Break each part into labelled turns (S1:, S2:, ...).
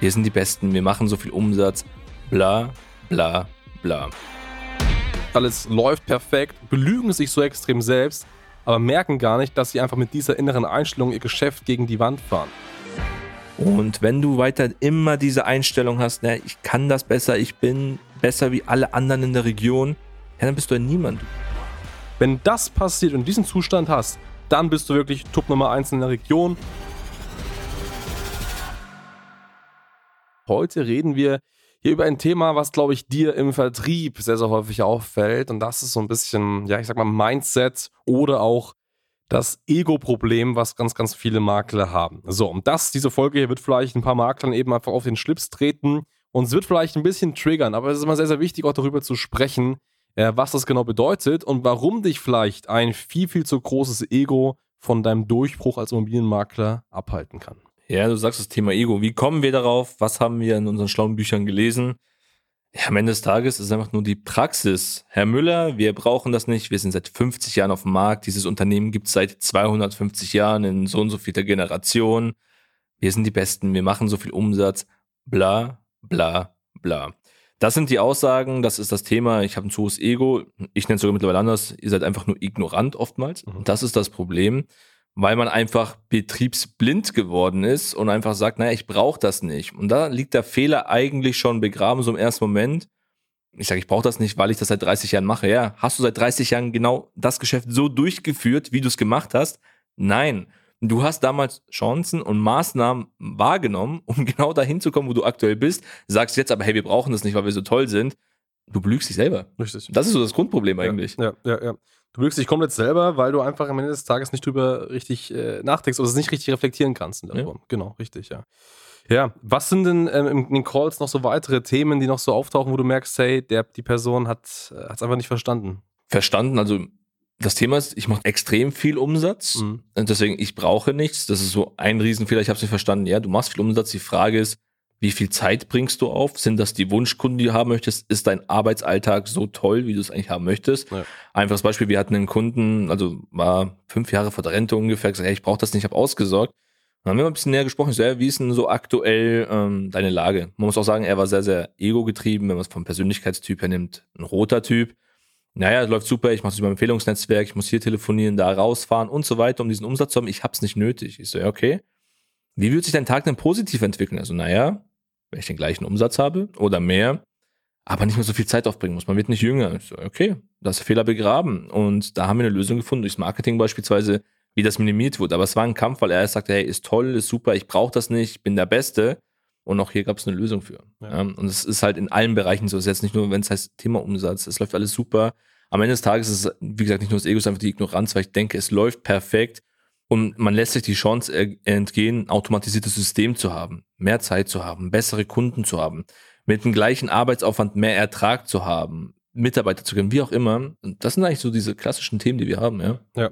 S1: Wir sind die Besten, wir machen so viel Umsatz, bla, bla, bla.
S2: Alles läuft perfekt, belügen sich so extrem selbst, aber merken gar nicht, dass sie einfach mit dieser inneren Einstellung ihr Geschäft gegen die Wand fahren.
S1: Und wenn du weiter immer diese Einstellung hast, na, ich kann das besser, ich bin besser wie alle anderen in der Region, ja, dann bist du ja niemand.
S2: Wenn das passiert und diesen Zustand hast, dann bist du wirklich Top Nummer 1 in der Region. Heute reden wir hier über ein Thema, was, glaube ich, dir im Vertrieb sehr, sehr häufig auffällt. Und das ist so ein bisschen, ja, ich sag mal, Mindset oder auch das Ego-Problem, was ganz, ganz viele Makler haben. So, und das, diese Folge hier wird vielleicht ein paar Maklern eben einfach auf den Schlips treten und es wird vielleicht ein bisschen triggern, aber es ist immer sehr, sehr wichtig, auch darüber zu sprechen, äh, was das genau bedeutet und warum dich vielleicht ein viel, viel zu großes Ego von deinem Durchbruch als Immobilienmakler abhalten kann.
S1: Ja, du sagst das Thema Ego. Wie kommen wir darauf? Was haben wir in unseren schlauen Büchern gelesen? Ja, am Ende des Tages ist es einfach nur die Praxis. Herr Müller, wir brauchen das nicht. Wir sind seit 50 Jahren auf dem Markt. Dieses Unternehmen gibt es seit 250 Jahren in so und so vielter Generation. Wir sind die Besten. Wir machen so viel Umsatz. Bla, bla, bla. Das sind die Aussagen, das ist das Thema. Ich habe ein zu hohes Ego. Ich nenne es sogar mittlerweile anders. Ihr seid einfach nur ignorant oftmals. Mhm. Das ist das Problem, weil man einfach betriebsblind geworden ist und einfach sagt, naja, ich brauche das nicht. Und da liegt der Fehler eigentlich schon begraben, so im ersten Moment. Ich sage, ich brauche das nicht, weil ich das seit 30 Jahren mache. Ja, hast du seit 30 Jahren genau das Geschäft so durchgeführt, wie du es gemacht hast? Nein. Du hast damals Chancen und Maßnahmen wahrgenommen, um genau dahin zu kommen, wo du aktuell bist. Sagst jetzt aber, hey, wir brauchen das nicht, weil wir so toll sind. Du belügst dich selber.
S2: Richtig.
S1: Das ist so das Grundproblem eigentlich.
S2: Ja, ja, ja. Du belügst dich komplett selber, weil du einfach am Ende des Tages nicht drüber richtig äh, nachdenkst oder es nicht richtig reflektieren kannst. In der ja. Genau, richtig, ja. Ja, was sind denn ähm, in den Calls noch so weitere Themen, die noch so auftauchen, wo du merkst, hey, der, die Person hat es äh, einfach nicht verstanden?
S1: Verstanden, also das Thema ist, ich mache extrem viel Umsatz mhm. und deswegen, ich brauche nichts. Das ist so ein Riesenfehler. Ich habe es nicht verstanden. Ja, du machst viel Umsatz. Die Frage ist, wie viel Zeit bringst du auf? Sind das die Wunschkunden, die du haben möchtest? Ist dein Arbeitsalltag so toll, wie du es eigentlich haben möchtest? Ja. Einfaches Beispiel, wir hatten einen Kunden, also war fünf Jahre vor der Rente ungefähr, gesagt, hey, ich brauche das nicht, ich habe ausgesorgt. Dann haben wir mal ein bisschen näher gesprochen. Ich so, ja, wie ist denn so aktuell ähm, deine Lage? Man muss auch sagen, er war sehr, sehr ego-getrieben, wenn man es vom Persönlichkeitstyp her nimmt. Ein roter Typ naja, läuft super, ich mache es über Empfehlungsnetzwerk, ich muss hier telefonieren, da rausfahren und so weiter, um diesen Umsatz zu haben. Ich habe es nicht nötig. Ich so, ja, okay. Wie wird sich dein Tag denn positiv entwickeln? Also, naja, wenn ich den gleichen Umsatz habe oder mehr, aber nicht mehr so viel Zeit aufbringen muss. Man wird nicht jünger. So, okay, das ist Fehler begraben. Und da haben wir eine Lösung gefunden, durchs Marketing beispielsweise, wie das minimiert wird. Aber es war ein Kampf, weil er sagte, hey, ist toll, ist super, ich brauche das nicht, ich bin der Beste. Und auch hier gab es eine Lösung für. Ja. Ja, und es ist halt in allen Bereichen so. Es ist jetzt nicht nur, wenn es heißt Thema Umsatz, es läuft alles super. Am Ende des Tages ist es, wie gesagt, nicht nur das Ego, es ist einfach die Ignoranz, weil ich denke, es läuft perfekt und man lässt sich die Chance entgehen, automatisiertes System zu haben, mehr Zeit zu haben, bessere Kunden zu haben, mit dem gleichen Arbeitsaufwand mehr Ertrag zu haben, Mitarbeiter zu gewinnen, wie auch immer. Das sind eigentlich so diese klassischen Themen, die wir haben, ja.
S2: Ja.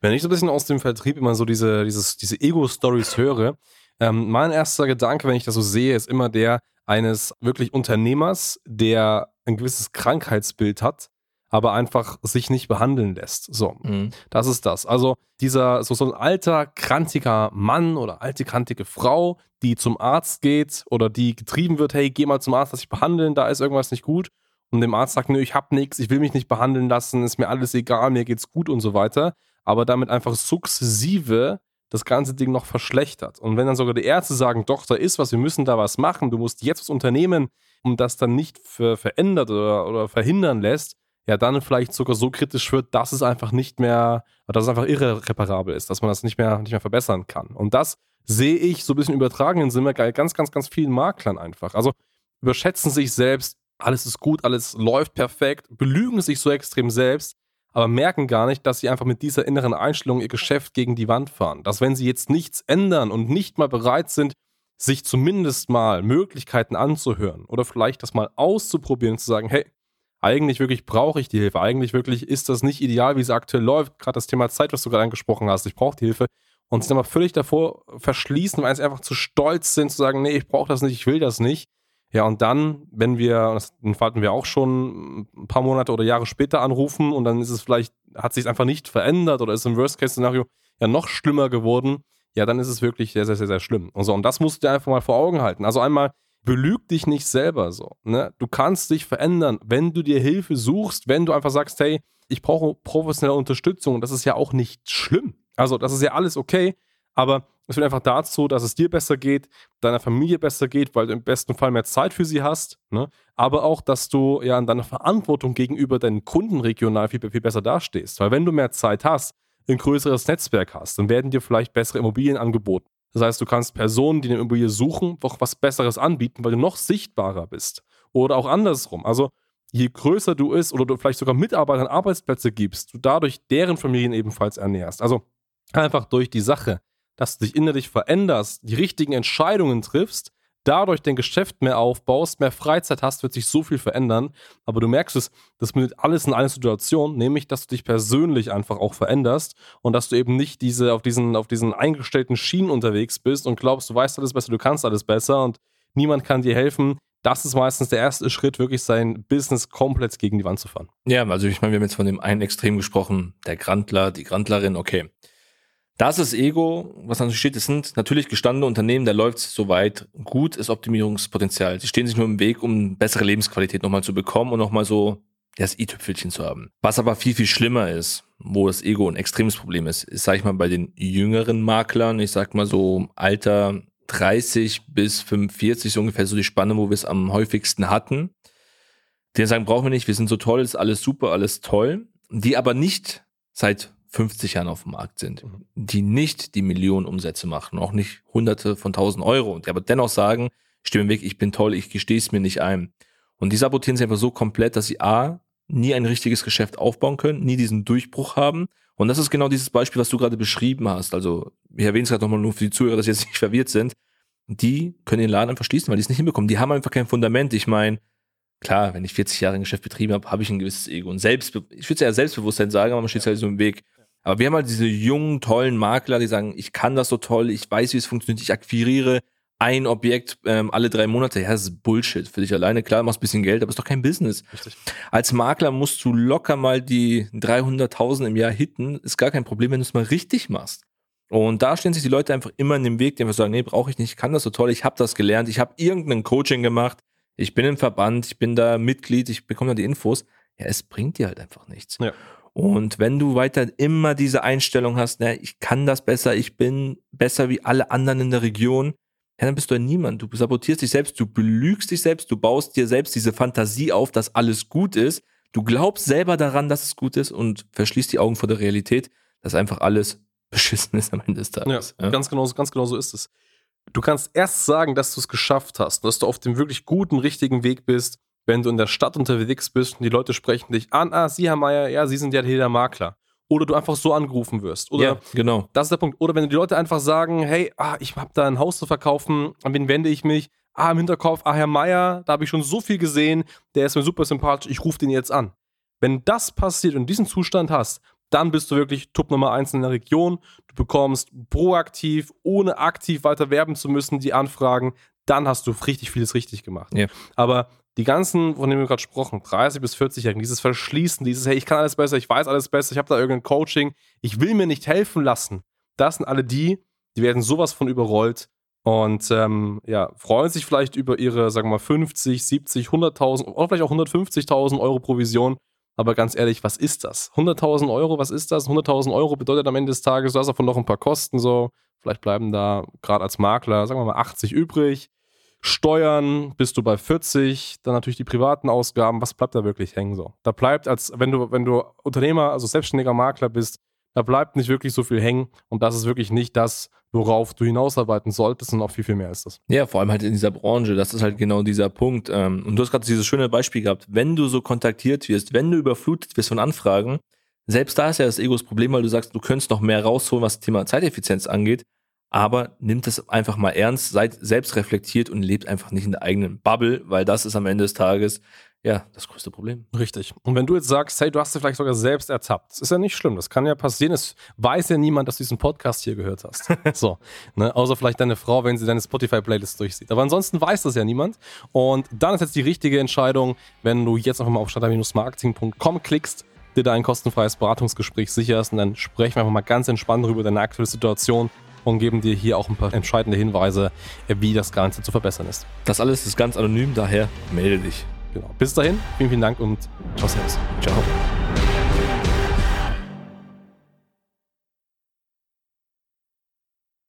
S2: Wenn ich so ein bisschen aus dem Vertrieb immer so diese, dieses, diese Ego-Stories höre, ähm, mein erster Gedanke, wenn ich das so sehe, ist immer der eines wirklich Unternehmers, der ein gewisses Krankheitsbild hat, aber einfach sich nicht behandeln lässt. So, mhm. das ist das. Also dieser so, so ein alter, krantiger Mann oder alte, krantige Frau, die zum Arzt geht oder die getrieben wird, hey, geh mal zum Arzt, lass dich behandeln, da ist irgendwas nicht gut. Und dem Arzt sagt, nö, ich hab nichts, ich will mich nicht behandeln lassen, ist mir alles egal, mir geht's gut und so weiter. Aber damit einfach sukzessive das ganze Ding noch verschlechtert. Und wenn dann sogar die Ärzte sagen, doch, da ist was, wir müssen da was machen, du musst jetzt was unternehmen, um das dann nicht ver verändert oder, oder verhindern lässt, ja, dann vielleicht sogar so kritisch wird, dass es einfach nicht mehr, dass es einfach irreparabel ist, dass man das nicht mehr, nicht mehr verbessern kann. Und das sehe ich so ein bisschen übertragenen Sinne bei ganz, ganz, ganz vielen Maklern einfach. Also überschätzen sich selbst, alles ist gut, alles läuft perfekt, belügen sich so extrem selbst, aber merken gar nicht, dass sie einfach mit dieser inneren Einstellung ihr Geschäft gegen die Wand fahren. Dass wenn sie jetzt nichts ändern und nicht mal bereit sind, sich zumindest mal Möglichkeiten anzuhören oder vielleicht das mal auszuprobieren und zu sagen, hey, eigentlich wirklich brauche ich die Hilfe. Eigentlich wirklich ist das nicht ideal, wie es aktuell läuft. Gerade das Thema Zeit, was du gerade angesprochen hast. Ich brauche die Hilfe. Und dann mal völlig davor verschließen, weil sie einfach zu stolz sind, zu sagen, nee, ich brauche das nicht, ich will das nicht. Ja, und dann, wenn wir, das hatten wir auch schon ein paar Monate oder Jahre später anrufen und dann ist es vielleicht, hat sich einfach nicht verändert oder ist im Worst-Case-Szenario ja noch schlimmer geworden, ja, dann ist es wirklich sehr, sehr, sehr, sehr schlimm. Und so, und das musst du dir einfach mal vor Augen halten. Also einmal, belüg dich nicht selber so. Ne? Du kannst dich verändern, wenn du dir Hilfe suchst, wenn du einfach sagst, hey, ich brauche professionelle Unterstützung. Das ist ja auch nicht schlimm. Also, das ist ja alles okay. Aber es führt einfach dazu, dass es dir besser geht, deiner Familie besser geht, weil du im besten Fall mehr Zeit für sie hast. Ne? Aber auch, dass du ja in deiner Verantwortung gegenüber deinen Kunden regional viel, viel besser dastehst. Weil wenn du mehr Zeit hast, ein größeres Netzwerk hast, dann werden dir vielleicht bessere Immobilien angeboten. Das heißt, du kannst Personen, die eine Immobilie suchen, doch was Besseres anbieten, weil du noch sichtbarer bist. Oder auch andersrum. Also je größer du ist oder du vielleicht sogar Mitarbeitern Arbeitsplätze gibst, du dadurch deren Familien ebenfalls ernährst. Also einfach durch die Sache, dass du dich innerlich veränderst, die richtigen Entscheidungen triffst, dadurch dein Geschäft mehr aufbaust, mehr Freizeit hast, wird sich so viel verändern. Aber du merkst es, das mündet alles in eine Situation, nämlich, dass du dich persönlich einfach auch veränderst und dass du eben nicht diese, auf diesen, auf diesen eingestellten Schienen unterwegs bist und glaubst, du weißt alles besser, du kannst alles besser und niemand kann dir helfen. Das ist meistens der erste Schritt, wirklich sein Business komplett gegen die Wand zu fahren.
S1: Ja, also ich meine, wir haben jetzt von dem einen Extrem gesprochen, der Grandler, die Grandlerin, okay. Das ist Ego, was dann steht, es sind natürlich gestandene Unternehmen, da läuft es soweit gut, ist Optimierungspotenzial. Sie stehen sich nur im Weg, um bessere Lebensqualität nochmal zu bekommen und nochmal so das i-Tüpfelchen zu haben. Was aber viel, viel schlimmer ist, wo das Ego ein extremes Problem ist, ist, sag ich mal, bei den jüngeren Maklern, ich sag mal so Alter 30 bis 45, so ungefähr so die Spanne, wo wir es am häufigsten hatten. Die sagen, brauchen wir nicht, wir sind so toll, ist alles super, alles toll. Die aber nicht seit 50 Jahren auf dem Markt sind, mhm. die nicht die Millionen Umsätze machen, auch nicht hunderte von tausend Euro, die aber dennoch sagen, ich stehe im Weg, ich bin toll, ich gestehe es mir nicht ein. Und die sabotieren sich einfach so komplett, dass sie A, nie ein richtiges Geschäft aufbauen können, nie diesen Durchbruch haben. Und das ist genau dieses Beispiel, was du gerade beschrieben hast. Also, ich erwähne es gerade nochmal nur für die Zuhörer, dass sie jetzt nicht verwirrt sind. Die können den Laden einfach schließen, weil die es nicht hinbekommen. Die haben einfach kein Fundament. Ich meine, klar, wenn ich 40 Jahre ein Geschäft betrieben habe, habe ich ein gewisses Ego. Und Selbstbe ich würde es ja Selbstbewusstsein sagen, aber man steht halt so im Weg. Aber wir haben halt diese jungen, tollen Makler, die sagen, ich kann das so toll, ich weiß, wie es funktioniert, ich akquiriere ein Objekt ähm, alle drei Monate. Ja, das ist Bullshit für dich alleine. Klar, machst ein bisschen Geld, aber ist doch kein Business. Richtig. Als Makler musst du locker mal die 300.000 im Jahr hitten. Ist gar kein Problem, wenn du es mal richtig machst. Und da stehen sich die Leute einfach immer in dem Weg, die einfach sagen, nee, brauche ich nicht, ich kann das so toll, ich habe das gelernt, ich habe irgendein Coaching gemacht, ich bin im Verband, ich bin da Mitglied, ich bekomme da die Infos. Ja, es bringt dir halt einfach nichts. Ja. Und wenn du weiter immer diese Einstellung hast, ne, ich kann das besser, ich bin besser wie alle anderen in der Region, ja, dann bist du ja niemand. Du sabotierst dich selbst, du belügst dich selbst, du baust dir selbst diese Fantasie auf, dass alles gut ist. Du glaubst selber daran, dass es gut ist und verschließt die Augen vor der Realität, dass einfach alles beschissen ist am Ende des
S2: Tages. Ja, ja. Ganz, genau, ganz genau so ist es. Du kannst erst sagen, dass du es geschafft hast, dass du auf dem wirklich guten, richtigen Weg bist, wenn du in der Stadt unterwegs bist und die Leute sprechen dich an, ah, Sie, Herr Meier, ja, Sie sind ja hier der Makler. Oder du einfach so angerufen wirst. Oder ja,
S1: genau.
S2: Das ist der Punkt. Oder wenn die Leute einfach sagen, hey, ah, ich habe da ein Haus zu verkaufen, an wen wende ich mich? Ah, im Hinterkopf, ah, Herr Meier, da habe ich schon so viel gesehen, der ist mir super sympathisch, ich rufe den jetzt an. Wenn das passiert und diesen Zustand hast, dann bist du wirklich Top Nummer 1 in der Region. Du bekommst proaktiv, ohne aktiv weiter werben zu müssen, die Anfragen. Dann hast du richtig vieles richtig gemacht. Ja. Aber die ganzen, von denen wir gerade gesprochen, 30 bis 40-Jährigen, dieses Verschließen, dieses, hey, ich kann alles besser, ich weiß alles besser, ich habe da irgendein Coaching, ich will mir nicht helfen lassen. Das sind alle die, die werden sowas von überrollt und ähm, ja, freuen sich vielleicht über ihre, sagen wir mal, 50, 70, 100.000 oder vielleicht auch 150.000 Euro Provision. Aber ganz ehrlich, was ist das? 100.000 Euro, was ist das? 100.000 Euro bedeutet am Ende des Tages, du hast davon noch ein paar Kosten so. Vielleicht bleiben da gerade als Makler, sagen wir mal, 80 übrig. Steuern bist du bei 40, dann natürlich die privaten Ausgaben, was bleibt da wirklich hängen so? Da bleibt als wenn du wenn du Unternehmer, also selbstständiger Makler bist, da bleibt nicht wirklich so viel hängen und das ist wirklich nicht das, worauf du hinausarbeiten solltest und auch viel viel mehr ist das.
S1: Ja, vor allem halt in dieser Branche, das ist halt genau dieser Punkt. Ähm, und du hast gerade dieses schöne Beispiel gehabt, wenn du so kontaktiert wirst, wenn du überflutet wirst von Anfragen, selbst da ist ja das Ego das Problem, weil du sagst, du könntest noch mehr rausholen, was das Thema Zeiteffizienz angeht aber nimmt es einfach mal ernst, seid selbst reflektiert und lebt einfach nicht in der eigenen Bubble, weil das ist am Ende des Tages ja das größte Problem.
S2: Richtig. Und wenn du jetzt sagst, hey, du hast dich vielleicht sogar selbst ertappt, das ist ja nicht schlimm, das kann ja passieren. Es weiß ja niemand, dass du diesen Podcast hier gehört hast. so, ne? außer vielleicht deine Frau, wenn sie deine Spotify-Playlist durchsieht. Aber ansonsten weiß das ja niemand. Und dann ist jetzt die richtige Entscheidung, wenn du jetzt einfach mal auf starter-marketing.com klickst, dir da ein kostenfreies Beratungsgespräch sicherst und dann sprechen wir einfach mal ganz entspannt darüber deine aktuelle Situation und geben dir hier auch ein paar entscheidende Hinweise, wie das Ganze zu verbessern ist.
S1: Das alles ist ganz anonym, daher melde dich.
S2: Genau. Bis dahin, vielen, vielen Dank und ciao, servus. Ciao.